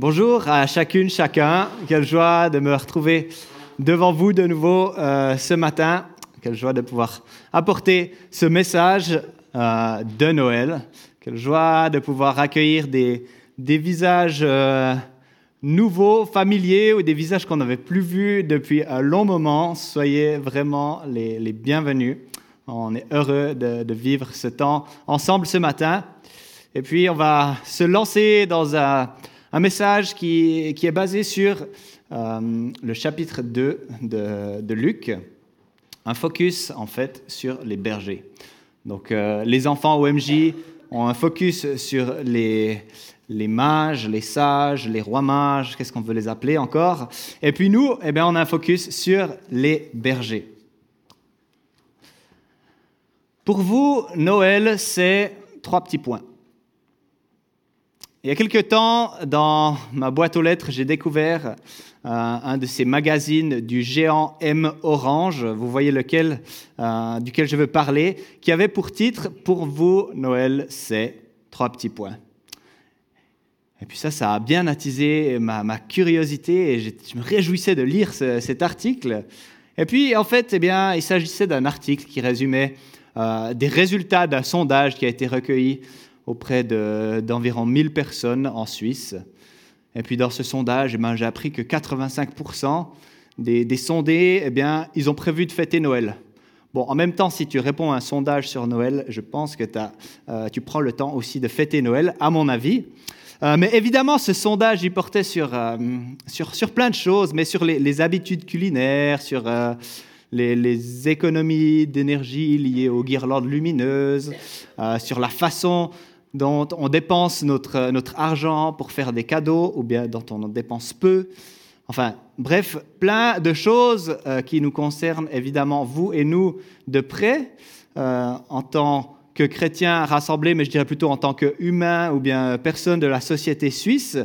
Bonjour à chacune, chacun. Quelle joie de me retrouver devant vous de nouveau euh, ce matin. Quelle joie de pouvoir apporter ce message euh, de Noël. Quelle joie de pouvoir accueillir des, visages euh, nouveaux, familiers ou des visages qu'on n'avait plus vus depuis un long moment. Soyez vraiment les, bienvenus. On est heureux de vivre ce temps ensemble ce matin. Et puis, on va se lancer dans un un message qui, qui est basé sur euh, le chapitre 2 de, Luc, un focus en fait sur les bergers. Donc euh, les enfants OMJ ont un focus sur les, les mages, les sages, les rois mages, qu'est-ce qu'on veut les appeler encore. Et puis nous, eh bien, on a un focus sur les bergers. Pour vous, Noël, c'est trois petits points. Il y a quelque temps, dans ma boîte aux lettres, j'ai découvert euh, un de ces magazines du géant M Orange, vous voyez lequel, euh, duquel je veux parler, qui avait pour titre Pour vous, Noël, c'est trois petits points. Et puis ça, ça a bien attisé ma, curiosité et je, me réjouissais de lire ce, cet article. Et puis, en fait, eh bien, il s'agissait d'un article qui résumait euh, des résultats d'un sondage qui a été recueilli auprès d'environ de, 1000 personnes en Suisse. Et puis dans ce sondage, eh j'ai appris que 85% des, des, sondés, eh bien, ils ont prévu de fêter Noël. Bon, en même temps, si tu réponds à un sondage sur Noël, je pense que euh, tu prends le temps aussi de fêter Noël, à mon avis. Euh, mais évidemment, ce sondage, il portait sur, euh, sur, sur, plein de choses, mais sur les, les habitudes culinaires, sur les, les, économies d'énergie liées aux guirlandes lumineuses, sur la façon dont on dépense notre, notre argent pour faire des cadeaux ou bien dont on en dépense peu. Enfin, bref, plein de choses euh, qui nous concernent évidemment, vous et nous, de près, euh, en tant que chrétiens rassemblés, mais je dirais plutôt en tant qu'humains ou bien personnes de la société suisse.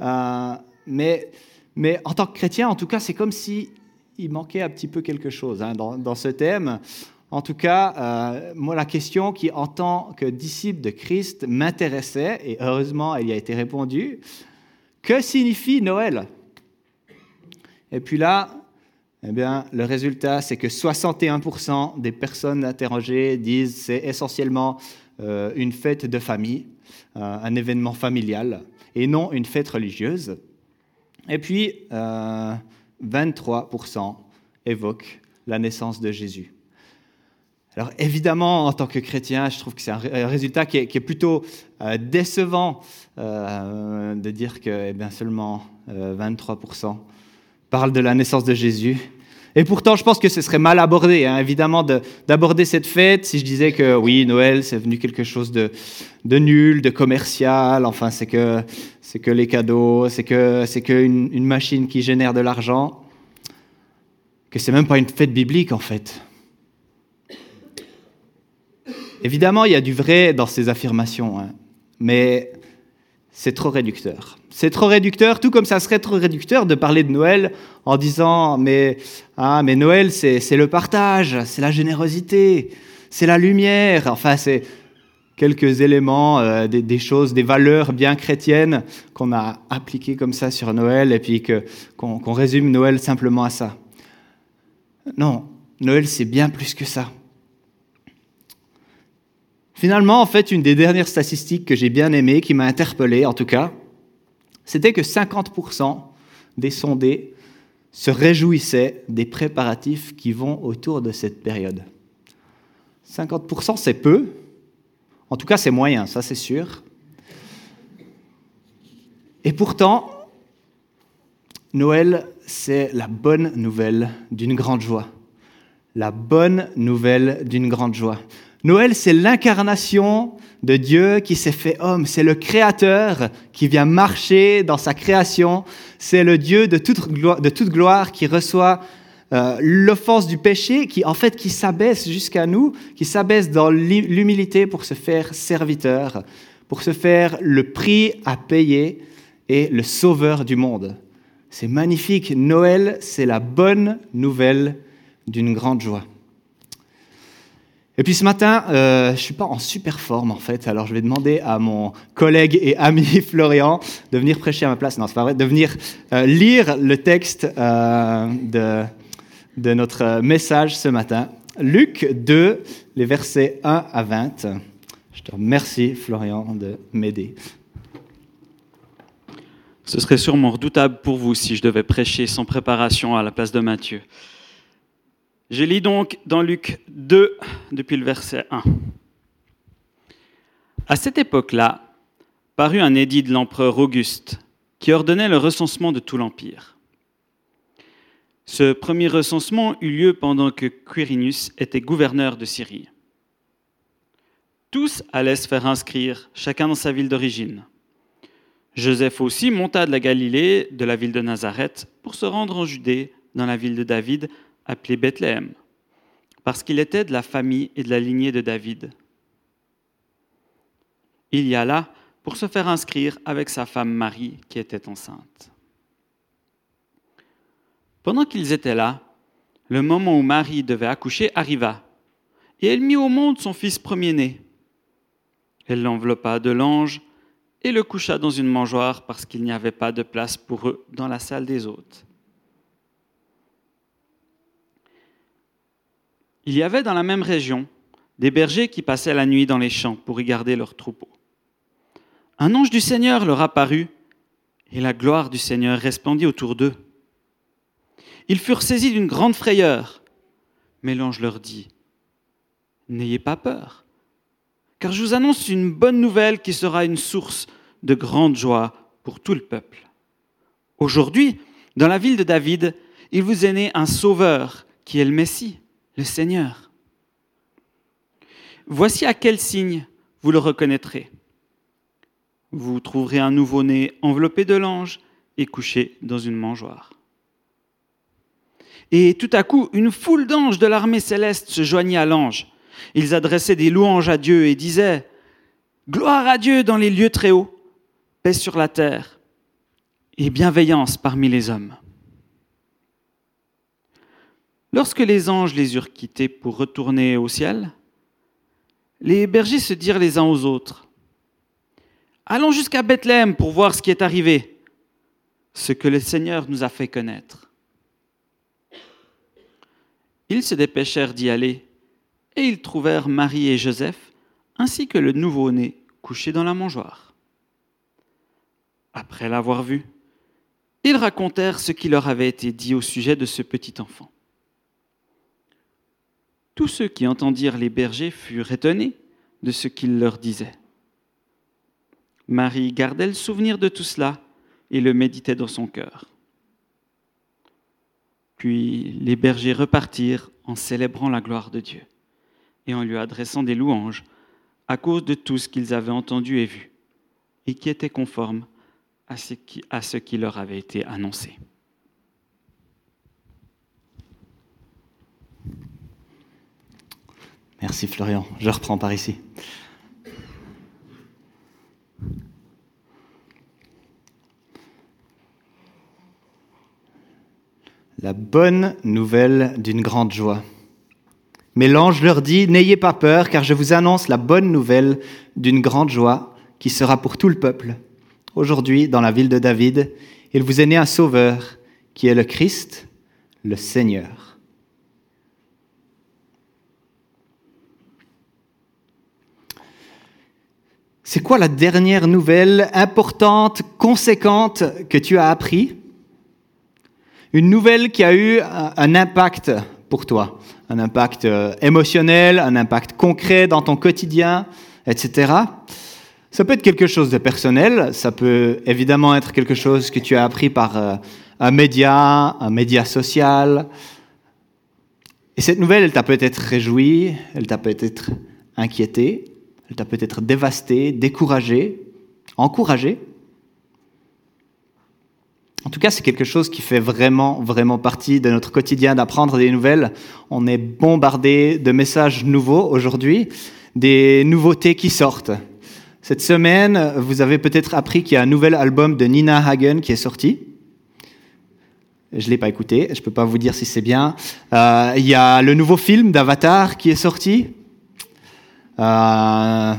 Euh, mais, mais en tant que chrétien, en tout cas, c'est comme si manquait un petit peu quelque chose hein, dans, dans ce thème. En tout cas, euh, moi, la question qui, en tant que disciple de Christ, m'intéressait, et heureusement, elle y a été répondue, que signifie Noël? Et puis là, eh bien, le résultat, c'est que 61% des personnes interrogées disent c'est essentiellement euh, une fête de famille, euh, un événement familial, et non une fête religieuse. Et puis, 23% évoquent la naissance de Jésus. Alors évidemment, en tant que chrétien, je trouve que c'est un résultat qui est, plutôt euh, décevant euh, de dire que eh bien, seulement euh, 23% parlent de la naissance de Jésus. Et pourtant, je pense que ce serait mal abordé, hein, évidemment, d'aborder cette fête si je disais que oui, Noël, c'est venu quelque chose de, nul, de commercial, enfin, c'est que, que les cadeaux, c'est que, c'est qu'une une machine qui génère de l'argent, que c'est même pas une fête biblique, en fait. Évidemment, il y a du vrai dans ces affirmations, hein, mais c'est trop réducteur. C'est trop réducteur, tout comme ça serait trop réducteur de parler de Noël en disant mais, ah, mais Noël, c'est le partage, c'est la générosité, c'est la lumière. Enfin, c'est quelques éléments, euh, des, choses, des valeurs bien chrétiennes qu'on a appliquées comme ça sur Noël et puis qu'on qu résume Noël simplement à ça. Non, Noël, c'est bien plus que ça. Finalement, en fait, une des dernières statistiques que j'ai bien aimées, qui m'a interpellé en tout cas, c'était que 50% des sondés se réjouissaient des préparatifs qui vont autour de cette période. 50%, c'est peu. En tout cas, c'est moyen, ça c'est sûr. Et pourtant, Noël, c'est la bonne nouvelle d'une grande joie. La bonne nouvelle d'une grande joie. Noël, c'est l'incarnation de Dieu qui s'est fait homme. C'est le Créateur qui vient marcher dans sa création. C'est le Dieu de toute gloire, qui reçoit euh, l'offense du péché, qui en fait qui s'abaisse jusqu'à nous, qui s'abaisse dans l'humilité pour se faire serviteur, pour se faire le prix à payer et le sauveur du monde. C'est magnifique. Noël, c'est la bonne nouvelle d'une grande joie. Et puis ce matin, euh, je ne suis pas en super forme en fait, alors je vais demander à mon collègue et ami Florian de venir prêcher à ma place, non c'est pas vrai, de venir euh, lire le texte euh, de, de notre message ce matin. Luc 2, les versets 1 à 20. Je te remercie Florian de m'aider. Ce serait sûrement redoutable pour vous si je devais prêcher sans préparation à la place de Matthieu. Je lis donc dans Luc 2 depuis le verset 1. À cette époque-là, parut un édit de l'empereur Auguste qui ordonnait le recensement de tout l'Empire. Ce premier recensement eut lieu pendant que Quirinius était gouverneur de Syrie. Tous allaient se faire inscrire, chacun dans sa ville d'origine. Joseph aussi monta de la Galilée, de la ville de Nazareth, pour se rendre en Judée, dans la ville de David, appelé Bethléem, parce qu'il était de la famille et de la lignée de David. Il y alla pour se faire inscrire avec sa femme Marie qui était enceinte. Pendant qu'ils étaient là, le moment où Marie devait accoucher arriva, et elle mit au monde son fils premier-né. Elle l'enveloppa de l'ange et le coucha dans une mangeoire parce qu'il n'y avait pas de place pour eux dans la salle des hôtes. Il y avait dans la même région des bergers qui passaient la nuit dans les champs pour y garder leurs troupeaux. Un ange du Seigneur leur apparut, et la gloire du Seigneur resplendit autour d'eux. Ils furent saisis d'une grande frayeur, mais l'ange leur dit, N'ayez pas peur, car je vous annonce une bonne nouvelle qui sera une source de grande joie pour tout le peuple. Aujourd'hui, dans la ville de David, il vous est né un sauveur qui est le Messie le Seigneur. Voici à quel signe vous le reconnaîtrez. Vous trouverez un nouveau-né enveloppé de l'ange et couché dans une mangeoire. Et tout à coup, une foule d'anges de l'armée céleste se joignit à l'ange. Ils adressaient des louanges à Dieu et disaient Gloire à Dieu dans les lieux très hauts, paix sur la terre et bienveillance parmi les hommes. Lorsque les anges les eurent quittés pour retourner au ciel, les bergers se dirent les uns aux autres, Allons jusqu'à Bethléem pour voir ce qui est arrivé, ce que le Seigneur nous a fait connaître. Ils se dépêchèrent d'y aller, et ils trouvèrent Marie et Joseph, ainsi que le nouveau-né couché dans la mangeoire. Après l'avoir vu, ils racontèrent ce qui leur avait été dit au sujet de ce petit enfant. Tous ceux qui entendirent les bergers furent étonnés de ce qu'il leur disait. Marie gardait le souvenir de tout cela et le méditait dans son cœur. Puis les bergers repartirent en célébrant la gloire de Dieu et en lui adressant des louanges à cause de tout ce qu'ils avaient entendu et vu, et qui était conforme à ce qui, à ce qui leur avait été annoncé. Merci Florian. Je reprends par ici. La bonne nouvelle d'une grande joie. Mais l'ange leur dit, N'ayez pas peur, car je vous annonce la bonne nouvelle d'une grande joie qui sera pour tout le peuple. Aujourd'hui, dans la ville de David, il vous est né un sauveur, qui est le Christ, le Seigneur. C'est quoi la dernière nouvelle importante, conséquente que tu as appris? Une nouvelle qui a eu un impact pour toi, un impact euh, émotionnel, un impact concret dans ton quotidien, etc. Ça peut être quelque chose de personnel, ça peut évidemment être quelque chose que tu as appris par euh, un média, un média social. Et cette nouvelle, elle t'a peut-être réjoui, elle t'a peut-être inquiété, elle t'a peut-être dévasté, découragé, encouragé. En tout cas, c'est quelque chose qui fait vraiment, vraiment partie de notre quotidien d'apprendre des nouvelles. On est bombardé de messages nouveaux aujourd'hui, des nouveautés qui sortent. Cette semaine, vous avez peut-être appris qu'il y a un nouvel album de Nina Hagen qui est sorti. Je ne l'ai pas écouté, je ne peux pas vous dire si c'est bien. Euh, il y a le nouveau film d'Avatar qui est sorti. Euh,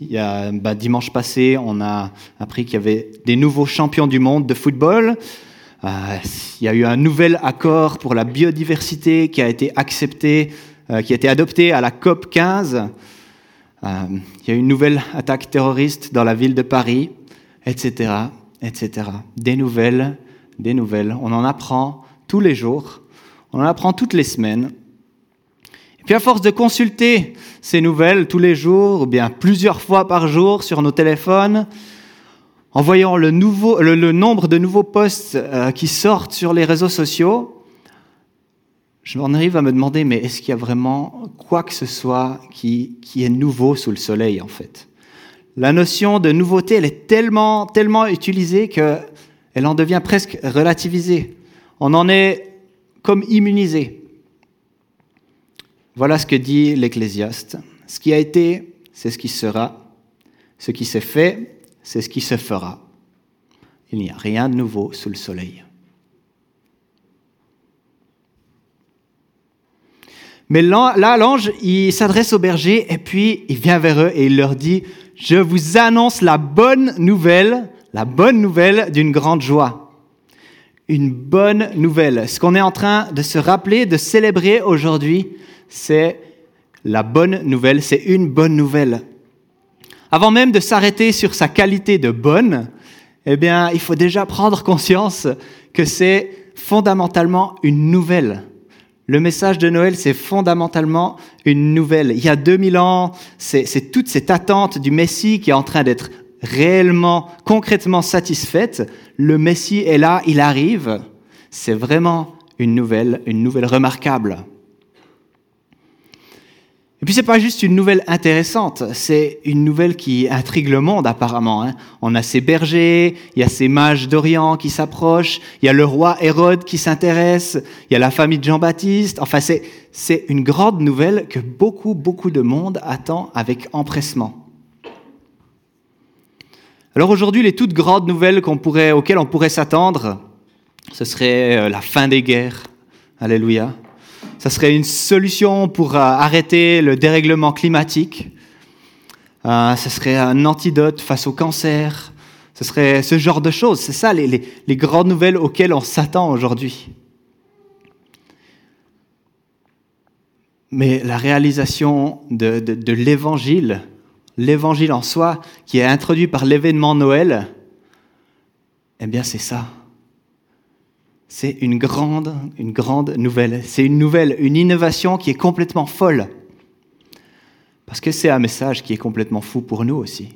bah, dimanche passé, on a appris qu'il y avait des nouveaux champions du monde de football. Euh, il y a eu un nouvel accord pour la biodiversité qui a été accepté, euh, qui a été adopté à la COP 15. Euh, il y a eu une nouvelle attaque terroriste dans la ville de Paris, etc., etc. Des nouvelles, des nouvelles. On en apprend tous les jours, on en apprend toutes les semaines. Puis à force de consulter ces nouvelles tous les jours, ou bien plusieurs fois par jour sur nos téléphones, en voyant le, nombre de nouveaux posts euh, qui sortent sur les réseaux sociaux, je m'en arrive à me demander, mais est-ce qu'il y a vraiment quoi que ce soit qui, qui est nouveau sous le soleil, en fait? La notion de nouveauté, elle est tellement, tellement utilisée qu'elle en devient presque relativisée. On en est comme immunisé. Voilà ce que dit l'Ecclésiaste. Ce qui a été, c'est ce qui sera. Ce qui s'est fait, c'est ce qui se fera. Il n'y a rien de nouveau sous le soleil. Mais là, l'ange, il s'adresse aux bergers et puis il vient vers eux et il leur dit, je vous annonce la bonne nouvelle, la bonne nouvelle d'une grande joie. Une bonne nouvelle. Ce qu'on est en train de se rappeler, de célébrer aujourd'hui, c'est la bonne nouvelle, c'est une bonne nouvelle. Avant même de s'arrêter sur sa qualité de bonne, eh bien, il faut déjà prendre conscience que c'est fondamentalement une nouvelle. Le message de Noël, c'est fondamentalement une nouvelle. Il y a 2000 ans, c'est toute cette attente du Messie qui est en train d'être réellement, concrètement satisfaite. Le Messie est là, il arrive. C'est vraiment une nouvelle, une nouvelle remarquable. Et puis c'est pas juste une nouvelle intéressante, c'est une nouvelle qui intrigue le monde apparemment. Hein. On a ces bergers, il y a ces mages d'Orient qui s'approchent, il y a le roi Hérode qui s'intéresse, il y a la famille de Jean-Baptiste. Enfin c'est c'est une grande nouvelle que beaucoup beaucoup de monde attend avec empressement. Alors aujourd'hui les toutes grandes nouvelles auxquelles on pourrait s'attendre, ce serait euh, la fin des guerres. Alléluia ça serait une solution pour euh, arrêter le dérèglement climatique. Euh, ce serait un antidote face au cancer. Ce serait ce genre de choses. C'est ça les, grandes nouvelles auxquelles on s'attend aujourd'hui. Mais la réalisation de, de l'évangile, l'évangile en soi, qui est introduit par l'événement Noël, eh bien c'est ça. C'est une grande, une grande nouvelle. C'est une nouvelle, une innovation qui est complètement folle. Parce que c'est un message qui est complètement fou pour nous aussi.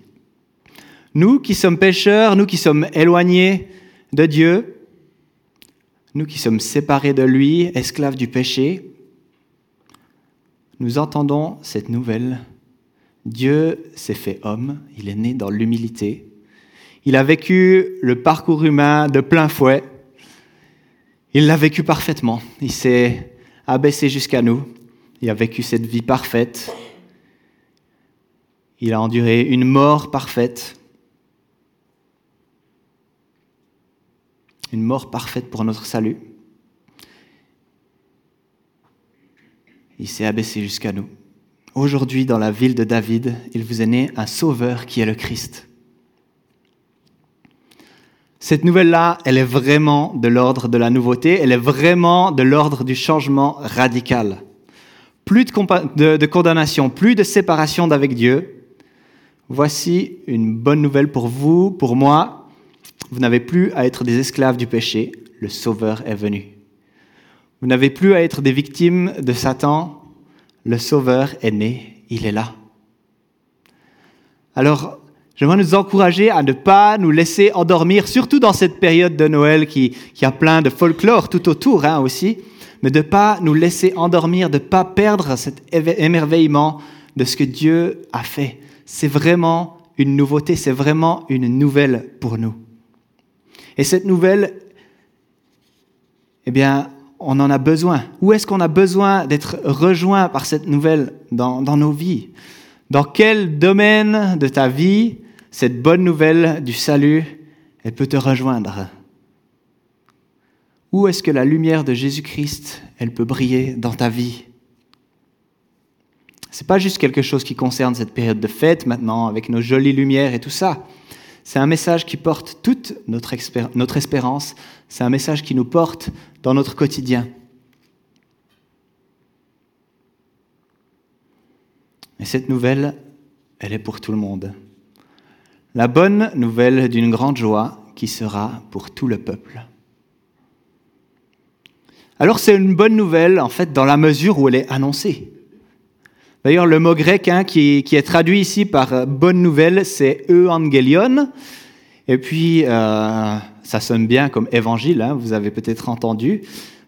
Nous qui sommes pécheurs, nous qui sommes éloignés de Dieu, nous qui sommes séparés de lui, esclaves du péché, nous entendons cette nouvelle. Dieu s'est fait homme, il est né dans l'humilité. Il a vécu le parcours humain de plein fouet. Il l'a vécu parfaitement. Il s'est abaissé jusqu'à nous. Il a vécu cette vie parfaite. Il a enduré une mort parfaite. Une mort parfaite pour notre salut. Il s'est abaissé jusqu'à nous. Aujourd'hui, dans la ville de David, il vous est né un sauveur qui est le Christ. Cette nouvelle-là, elle est vraiment de l'ordre de la nouveauté, elle est vraiment de l'ordre du changement radical. Plus de, condamnation, plus de séparation d'avec Dieu. Voici une bonne nouvelle pour vous, pour moi. Vous n'avez plus à être des esclaves du péché, le Sauveur est venu. Vous n'avez plus à être des victimes de Satan, le Sauveur est né, il est là. Alors, J'aimerais nous encourager à ne pas nous laisser endormir, surtout dans cette période de Noël qui, qui a plein de folklore tout autour hein, aussi, mais de ne pas nous laisser endormir, de ne pas perdre cet émerveillement de ce que Dieu a fait. C'est vraiment une nouveauté, c'est vraiment une nouvelle pour nous. Et cette nouvelle, eh bien, on en a besoin. Où est-ce qu'on a besoin d'être rejoint par cette nouvelle dans, dans nos vies? Dans quel domaine de ta vie cette bonne nouvelle du salut, elle peut te rejoindre. Où est-ce que la lumière de Jésus-Christ, elle peut briller dans ta vie? C'est pas juste quelque chose qui concerne cette période de fête maintenant, avec nos jolies lumières et tout ça. C'est un message qui porte toute notre, notre espérance. C'est un message qui nous porte dans notre quotidien. Et cette nouvelle, elle est pour tout le monde. La bonne nouvelle d'une grande joie qui sera pour tout le peuple. Alors c'est une bonne nouvelle, en fait, dans la mesure où elle est annoncée. D'ailleurs, le mot grec hein, qui, est traduit ici par bonne nouvelle, c'est euangelion. Et puis, euh, ça sonne bien comme évangile, hein, vous avez peut-être entendu.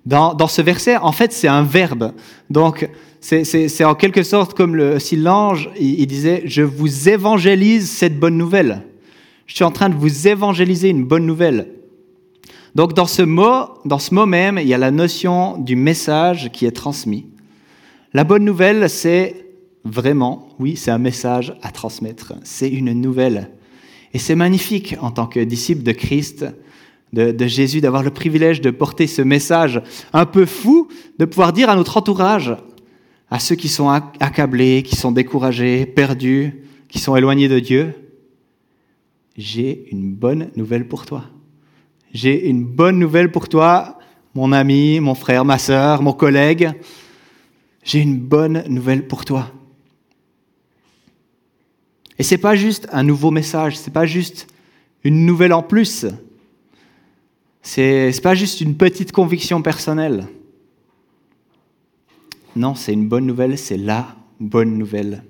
Dans, dans, ce verset, en fait, c'est un verbe. Donc, c'est en quelque sorte comme le, si l'ange il, disait Je vous évangélise cette bonne nouvelle. Je suis en train de vous évangéliser une bonne nouvelle. Donc dans ce mot, dans ce mot même, il y a la notion du message qui est transmis. La bonne nouvelle, c'est vraiment, oui, c'est un message à transmettre. C'est une nouvelle. Et c'est magnifique en tant que disciple de Christ, de, de Jésus, d'avoir le privilège de porter ce message un peu fou, de pouvoir dire à notre entourage, à ceux qui sont accablés, qui sont découragés, perdus, qui sont éloignés de Dieu, j'ai une bonne nouvelle pour toi. J'ai une bonne nouvelle pour toi, mon ami, mon frère, ma sœur, mon collègue. J'ai une bonne nouvelle pour toi. Et c'est pas juste un nouveau message, c'est pas juste une nouvelle en plus. C'est pas juste une petite conviction personnelle. Non, c'est une bonne nouvelle, c'est la bonne nouvelle.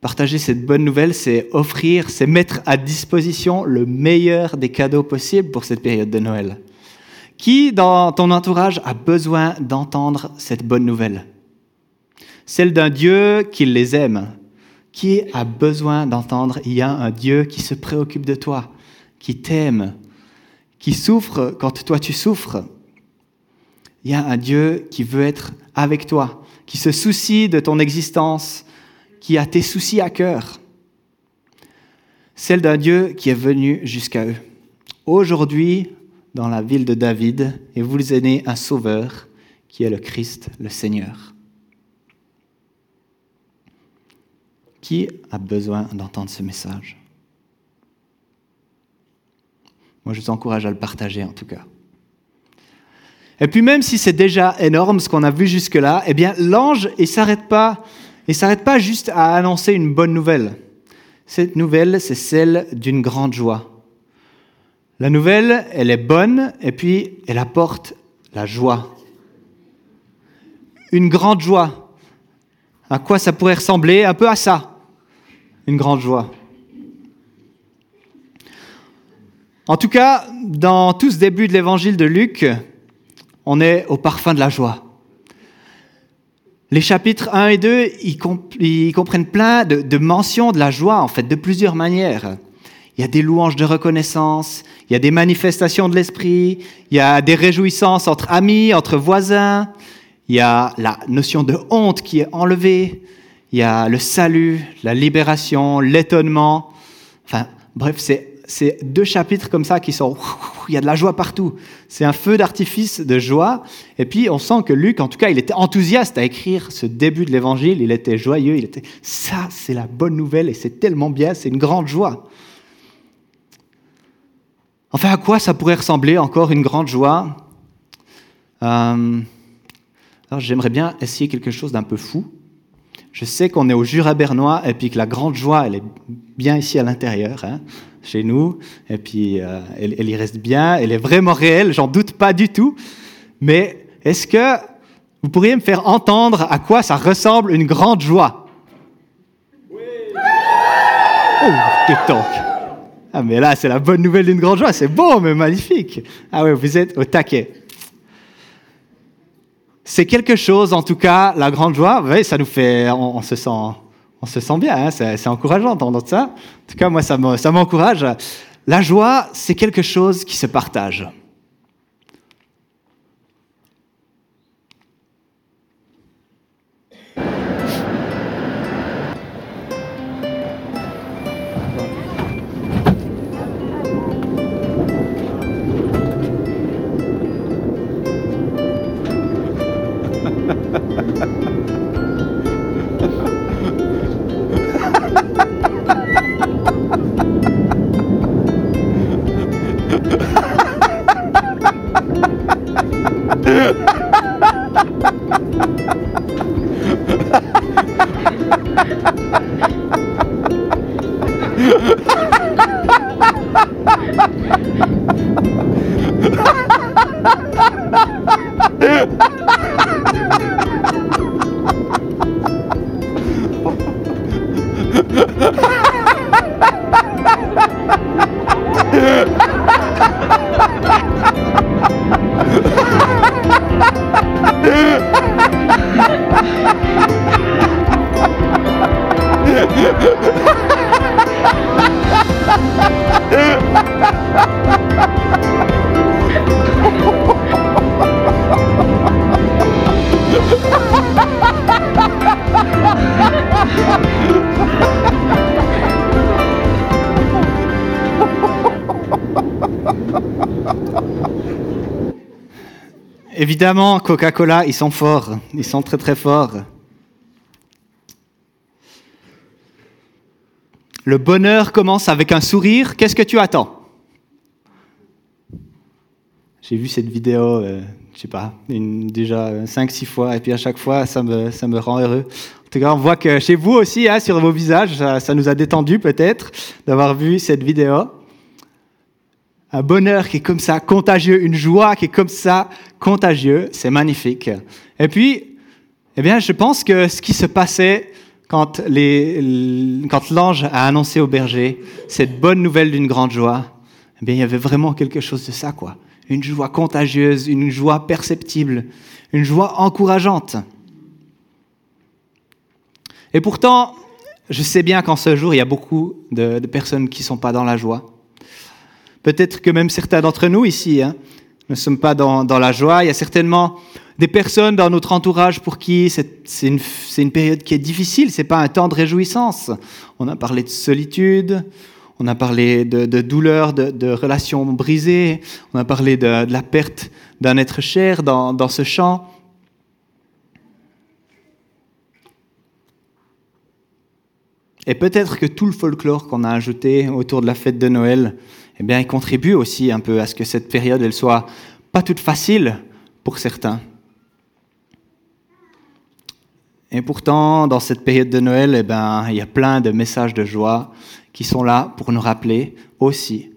Partager cette bonne nouvelle, c'est offrir, c'est mettre à disposition le meilleur des cadeaux possibles pour cette période de Noël. Qui dans ton entourage a besoin d'entendre cette bonne nouvelle? Celle d'un Dieu qui les aime. Qui a besoin d'entendre Il y a un Dieu qui se préoccupe de toi, qui t'aime, qui souffre quand toi tu souffres, il y a un Dieu qui veut être avec toi, qui se soucie de ton existence, qui a tes soucis à cœur. Celle d'un Dieu qui est venu jusqu'à eux. Aujourd'hui, dans la ville de David, et vous est né un sauveur qui est le Christ, le Seigneur. Qui a besoin d'entendre ce message? Moi, je vous encourage à le partager en tout cas. Et puis même si c'est déjà énorme ce qu'on a vu jusque-là, eh bien l'ange, il s'arrête pas, il s'arrête pas juste à annoncer une bonne nouvelle. Cette nouvelle, c'est celle d'une grande joie. La nouvelle, elle est bonne et puis elle apporte la joie. Une grande joie. À quoi ça pourrait ressembler? Un peu à ça. Une grande joie. En tout cas, dans tout ce début de l'évangile de Luc, on est au parfum de la joie. Les chapitres 1 et 2, ils, comprennent plein de, mentions de la joie, en fait, de plusieurs manières. Il y a des louanges de reconnaissance, il y a des manifestations de l'esprit, il y a des réjouissances entre amis, entre voisins, il y a la notion de honte qui est enlevée, il y a le salut, la libération, l'étonnement. Enfin, bref, c'est c'est deux chapitres comme ça qui sont, il y a de la joie partout. C'est un feu d'artifice de joie. Et puis on sent que Luc, en tout cas, il était enthousiaste à écrire ce début de l'évangile. Il était joyeux. Il était, ça, c'est la bonne nouvelle et c'est tellement bien. C'est une grande joie. Enfin, à quoi ça pourrait ressembler encore une grande joie? Euh, Alors, j'aimerais bien essayer quelque chose d'un peu fou. Je sais qu'on est au Jura bernois et puis que la grande joie, elle est bien ici à l'intérieur. Hein chez nous, et puis euh, elle, y reste bien, elle est vraiment réelle, j'en doute pas du tout. Mais est-ce que vous pourriez me faire entendre à quoi ça ressemble une grande joie? Oui Oh, donc Ah, mais là, c'est la bonne nouvelle d'une grande joie, c'est beau, mais magnifique. Ah oui, vous êtes au taquet. C'est quelque chose, en tout cas, la grande joie, voyez, ça nous fait, on se sent on se sent bien, hein, c'est encourageant d'entendre ça. En tout cas, moi, ça m'encourage. La joie, c'est quelque chose qui se partage. Ha ha ha ha ha! Évidemment, Coca-Cola, ils sont forts. Ils sont très très forts. Le bonheur commence avec un sourire. Qu'est-ce que tu attends? J'ai vu cette vidéo, euh, je sais pas, déjà 5-6 fois, et puis à chaque fois, ça me, ça me rend heureux. En tout cas, on voit que chez vous aussi, hein, sur vos visages, ça, ça nous a détendu peut-être d'avoir vu cette vidéo. Un bonheur qui est comme ça, contagieux, une joie qui est comme ça, contagieux, c'est magnifique. Et puis, eh bien, je pense que ce qui se passait quand, les, quand l'ange a annoncé au berger cette bonne nouvelle d'une grande joie, eh bien, il y avait vraiment quelque chose de ça, quoi. Une joie contagieuse, une joie perceptible, une joie encourageante. Et pourtant, je sais bien qu'en ce jour, il y a beaucoup de, de personnes qui ne sont pas dans la joie. Peut-être que même certains d'entre nous ici hein, ne sommes pas dans, la joie. Il y a certainement des personnes dans notre entourage pour qui c'est une, période qui est difficile, c'est pas un temps de réjouissance. On a parlé de solitude, on a parlé de, de douleur, de, relations brisées, on a parlé de, la perte d'un être cher dans, dans ce chant. Et peut-être que tout le folklore qu'on a ajouté autour de la fête de Noël eh bien, il contribue aussi un peu à ce que cette période elle soit pas toute facile pour certains. Et pourtant, dans cette période de Noël, eh ben, il y a plein de messages de joie qui sont là pour nous rappeler aussi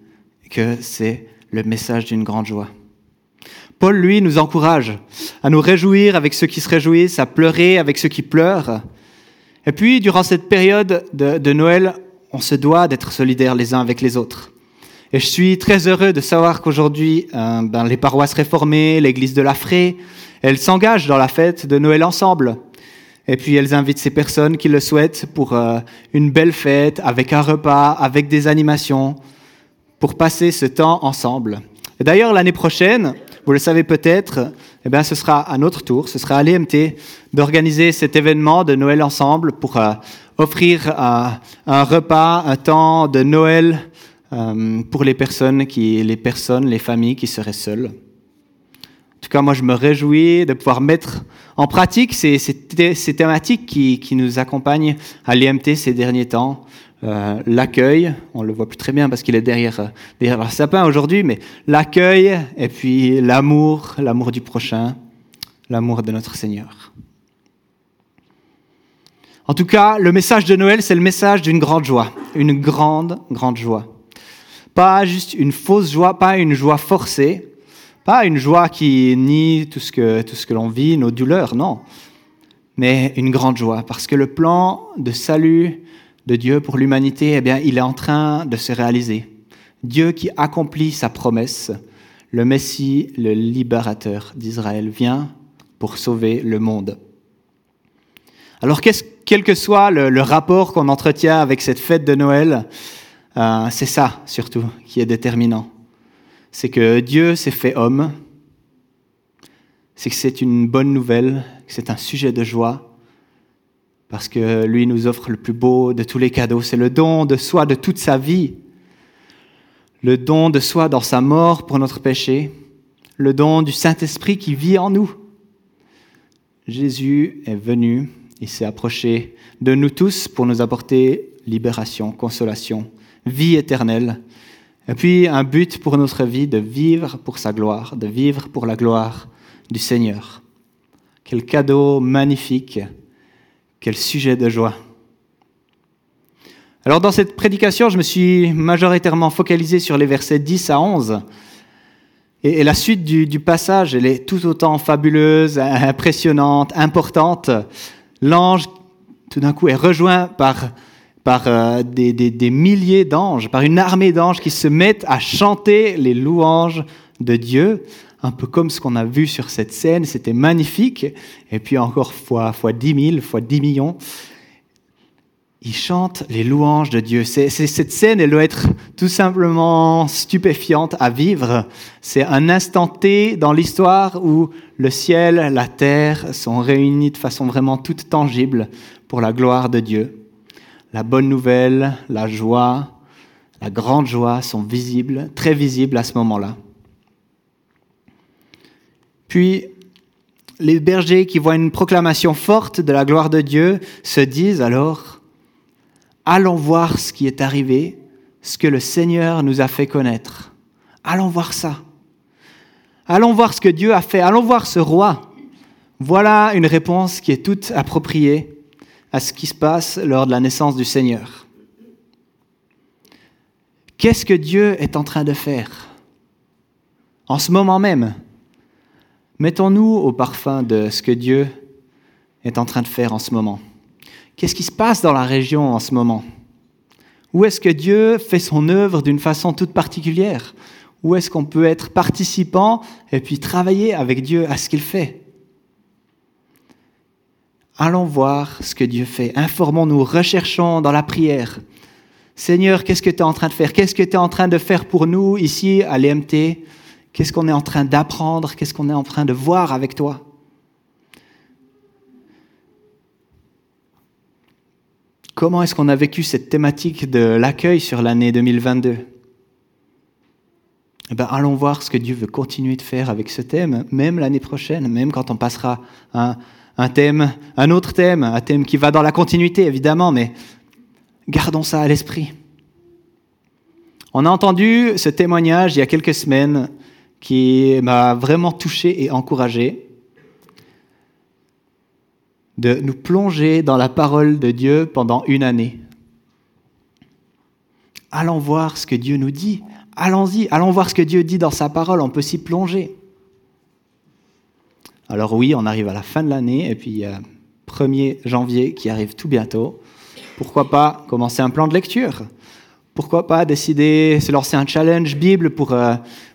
que c'est le message d'une grande joie. Paul, lui, nous encourage à nous réjouir avec ceux qui se réjouissent, à pleurer avec ceux qui pleurent. Et puis, durant cette période de, de Noël, on se doit d'être solidaires les uns avec les autres. Et je suis très heureux de savoir qu'aujourd'hui, euh, ben, les paroisses réformées, l'église de la Fraie, elles s'engagent dans la fête de Noël ensemble. Et puis elles invitent ces personnes qui le souhaitent pour euh, une belle fête, avec un repas, avec des animations, pour passer ce temps ensemble. D'ailleurs, l'année prochaine, vous le savez peut-être, eh bien, ce sera à notre tour, ce sera à l'EMT d'organiser cet événement de Noël ensemble pour euh, offrir un repas, un temps de Noël euh, pour les personnes, les familles qui seraient seules. En tout cas, moi, je me réjouis de pouvoir mettre en pratique ces, thématiques qui, qui, nous accompagnent à l'IMT ces derniers temps. Euh, l'accueil, on le voit plus très bien parce qu'il est derrière, derrière le sapin aujourd'hui, mais l'accueil et puis l'amour, l'amour du prochain, l'amour de notre Seigneur. En tout cas, le message de Noël, c'est le message d'une grande joie, une grande, grande joie. Pas juste une fausse joie, pas une joie forcée, pas une joie qui nie tout ce que, tout ce que l'on vit, nos douleurs, non. Mais une grande joie, parce que le plan de salut de Dieu pour l'humanité, eh bien, il est en train de se réaliser. Dieu qui accomplit sa promesse, le Messie, le libérateur d'Israël, vient pour sauver le monde. Alors, quel que soit le, le rapport qu'on entretient avec cette fête de Noël, euh, c'est ça surtout qui est déterminant. C'est que Dieu s'est fait homme, c'est que c'est une bonne nouvelle, c'est un sujet de joie, parce que lui nous offre le plus beau de tous les cadeaux, c'est le don de soi de toute sa vie, le don de soi dans sa mort pour notre péché, le don du Saint-Esprit qui vit en nous. Jésus est venu, il s'est approché de nous tous pour nous apporter libération, consolation, vie éternelle, et puis un but pour notre vie de vivre pour sa gloire, de vivre pour la gloire du Seigneur. Quel cadeau magnifique, quel sujet de joie. Alors dans cette prédication, je me suis majoritairement focalisé sur les versets 10 à 11. Et, la suite du, passage, elle est tout autant fabuleuse, impressionnante, importante. L'ange, tout d'un coup, est rejoint par, par euh, des, des milliers d'anges, par une armée d'anges qui se mettent à chanter les louanges de Dieu un peu comme ce qu'on a vu sur cette scène, c'était magnifique. Et puis encore fois, fois 10 000, fois 10 millions. Il chante les louanges de Dieu. C'est, cette scène, elle doit être tout simplement stupéfiante à vivre. C'est un instant T dans l'histoire où le ciel, la terre sont réunis de façon vraiment toute tangible pour la gloire de Dieu. La bonne nouvelle, la joie, la grande joie sont visibles, très visibles à ce moment-là. Puis, les bergers qui voient une proclamation forte de la gloire de Dieu se disent alors, allons voir ce qui est arrivé, ce que le Seigneur nous a fait connaître. Allons voir ça. Allons voir ce que Dieu a fait. Allons voir ce roi. Voilà une réponse qui est toute appropriée à ce qui se passe lors de la naissance du Seigneur. Qu'est-ce que Dieu est en train de faire en ce moment même? Mettons-nous au parfum de ce que Dieu est en train de faire en ce moment. Qu'est-ce qui se passe dans la région en ce moment? Où est-ce que Dieu fait son œuvre d'une façon toute particulière? Où est-ce qu'on peut être participant et puis travailler avec Dieu à ce qu'il fait? Allons voir ce que Dieu fait. Informons-nous, recherchons dans la prière. Seigneur, qu'est-ce que tu es en train de faire? Qu'est-ce que tu es en train de faire pour nous ici à l'EMT Qu'est-ce qu'on est en train d'apprendre? Qu'est-ce qu'on est en train de voir avec toi? Comment est-ce qu'on a vécu cette thématique de l'accueil sur l'année 2022 eh bien, allons voir ce que Dieu veut continuer de faire avec ce thème, même l'année prochaine, même quand on passera un, un thème, un autre thème, un thème qui va dans la continuité, évidemment, mais gardons ça à l'esprit. On a entendu ce témoignage il y a quelques semaines qui m'a vraiment touché et encouragé de nous plonger dans la parole de Dieu pendant une année. Allons voir ce que Dieu nous dit. Allons-y, allons voir ce que Dieu dit dans sa parole, on peut s'y plonger. Alors oui, on arrive à la fin de l'année et puis a 1er janvier qui arrive tout bientôt. Pourquoi pas commencer un plan de lecture? Pourquoi pas décider, se lancer un challenge Bible pour, euh,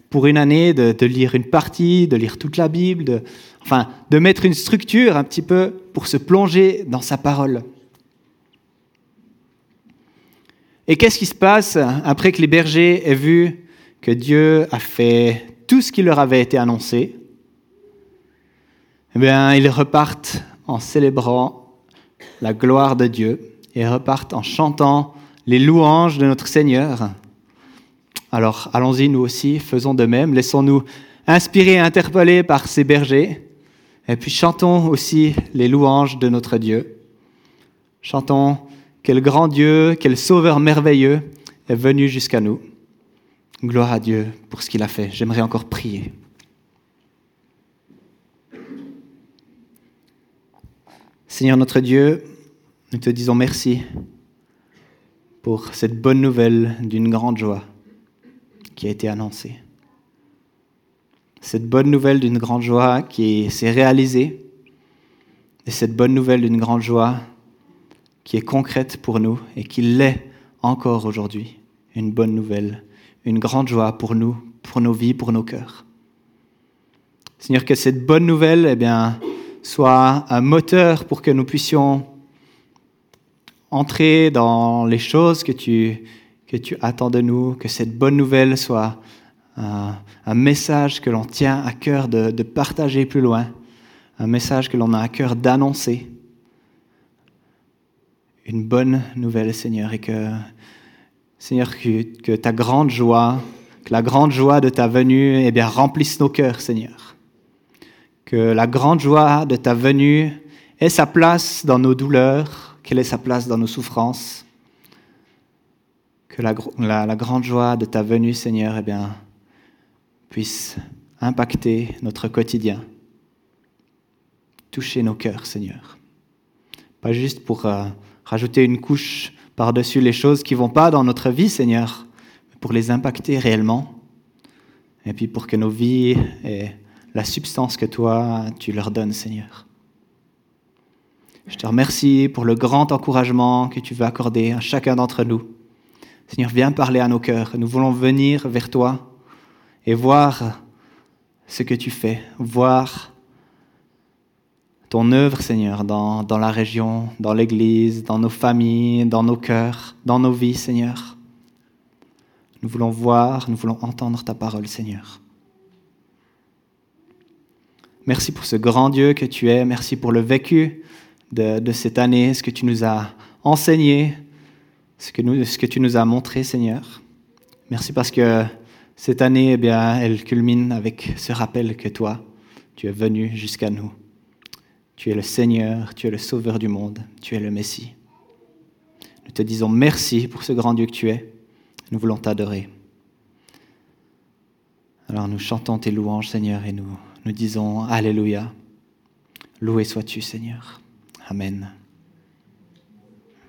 pour une année de, lire une partie, de lire toute la Bible, enfin, de mettre une structure un petit peu pour se plonger dans sa parole. Et qu'est-ce qui se passe après que les bergers aient vu que Dieu a fait tout ce qui leur avait été annoncé? Eh bien, ils repartent en célébrant la gloire de Dieu et repartent en chantant les louanges de notre Seigneur. Alors allons-y nous aussi, faisons de même, laissons-nous inspirer et interpeller par ces bergers, et puis chantons aussi les louanges de notre Dieu. Chantons quel grand Dieu, quel Sauveur merveilleux est venu jusqu'à nous. Gloire à Dieu pour ce qu'il a fait. J'aimerais encore prier. Seigneur notre Dieu, nous te disons merci pour cette bonne nouvelle d'une grande joie qui a été annoncé. Cette bonne nouvelle d'une grande joie qui s'est réalisée, et cette bonne nouvelle d'une grande joie qui est concrète pour nous et qui l'est encore aujourd'hui. Une bonne nouvelle, une grande joie pour nous, pour nos vies, pour nos cœurs. Seigneur, que cette bonne nouvelle eh bien, soit un moteur pour que nous puissions entrer dans les choses que tu, que tu attends de nous, que cette bonne nouvelle soit un, message que l'on tient à cœur de, partager plus loin, un message que l'on a à cœur d'annoncer. Une bonne nouvelle, Seigneur, et que, Seigneur, que, ta grande joie, que la grande joie de ta venue, eh bien, remplisse nos cœurs, Seigneur. Que la grande joie de ta venue ait sa place dans nos douleurs, qu'elle ait sa place dans nos souffrances que la, grande joie de ta venue, Seigneur, eh bien, puisse impacter notre quotidien, toucher nos cœurs, Seigneur. Pas juste pour euh, rajouter une couche par-dessus les choses qui vont pas dans notre vie, Seigneur, pour les impacter réellement. Et puis pour que nos vies aient la substance que toi, tu leur donnes, Seigneur. Je te remercie pour le grand encouragement que tu veux accorder à chacun d'entre nous. Seigneur, viens parler à nos cœurs. Nous voulons venir vers toi et voir ce que tu fais, voir ton œuvre, Seigneur, dans, dans la région, dans l'Église, dans nos familles, dans nos cœurs, dans nos vies, Seigneur. Nous voulons voir, nous voulons entendre ta parole, Seigneur. Merci pour ce grand Dieu que tu es. Merci pour le vécu de, cette année, ce que tu nous as enseigné, ce que, ce que tu nous as montré, Seigneur. Merci parce que cette année, eh bien, elle culmine avec ce rappel que toi, tu es venu jusqu'à nous. Tu es le Seigneur, tu es le Sauveur du monde, tu es le Messie. Nous te disons merci pour ce grand Dieu que tu es. Nous voulons t'adorer. Alors nous chantons tes louanges, Seigneur, et nous, nous disons Alléluia. Loué sois-tu, Seigneur. Amen.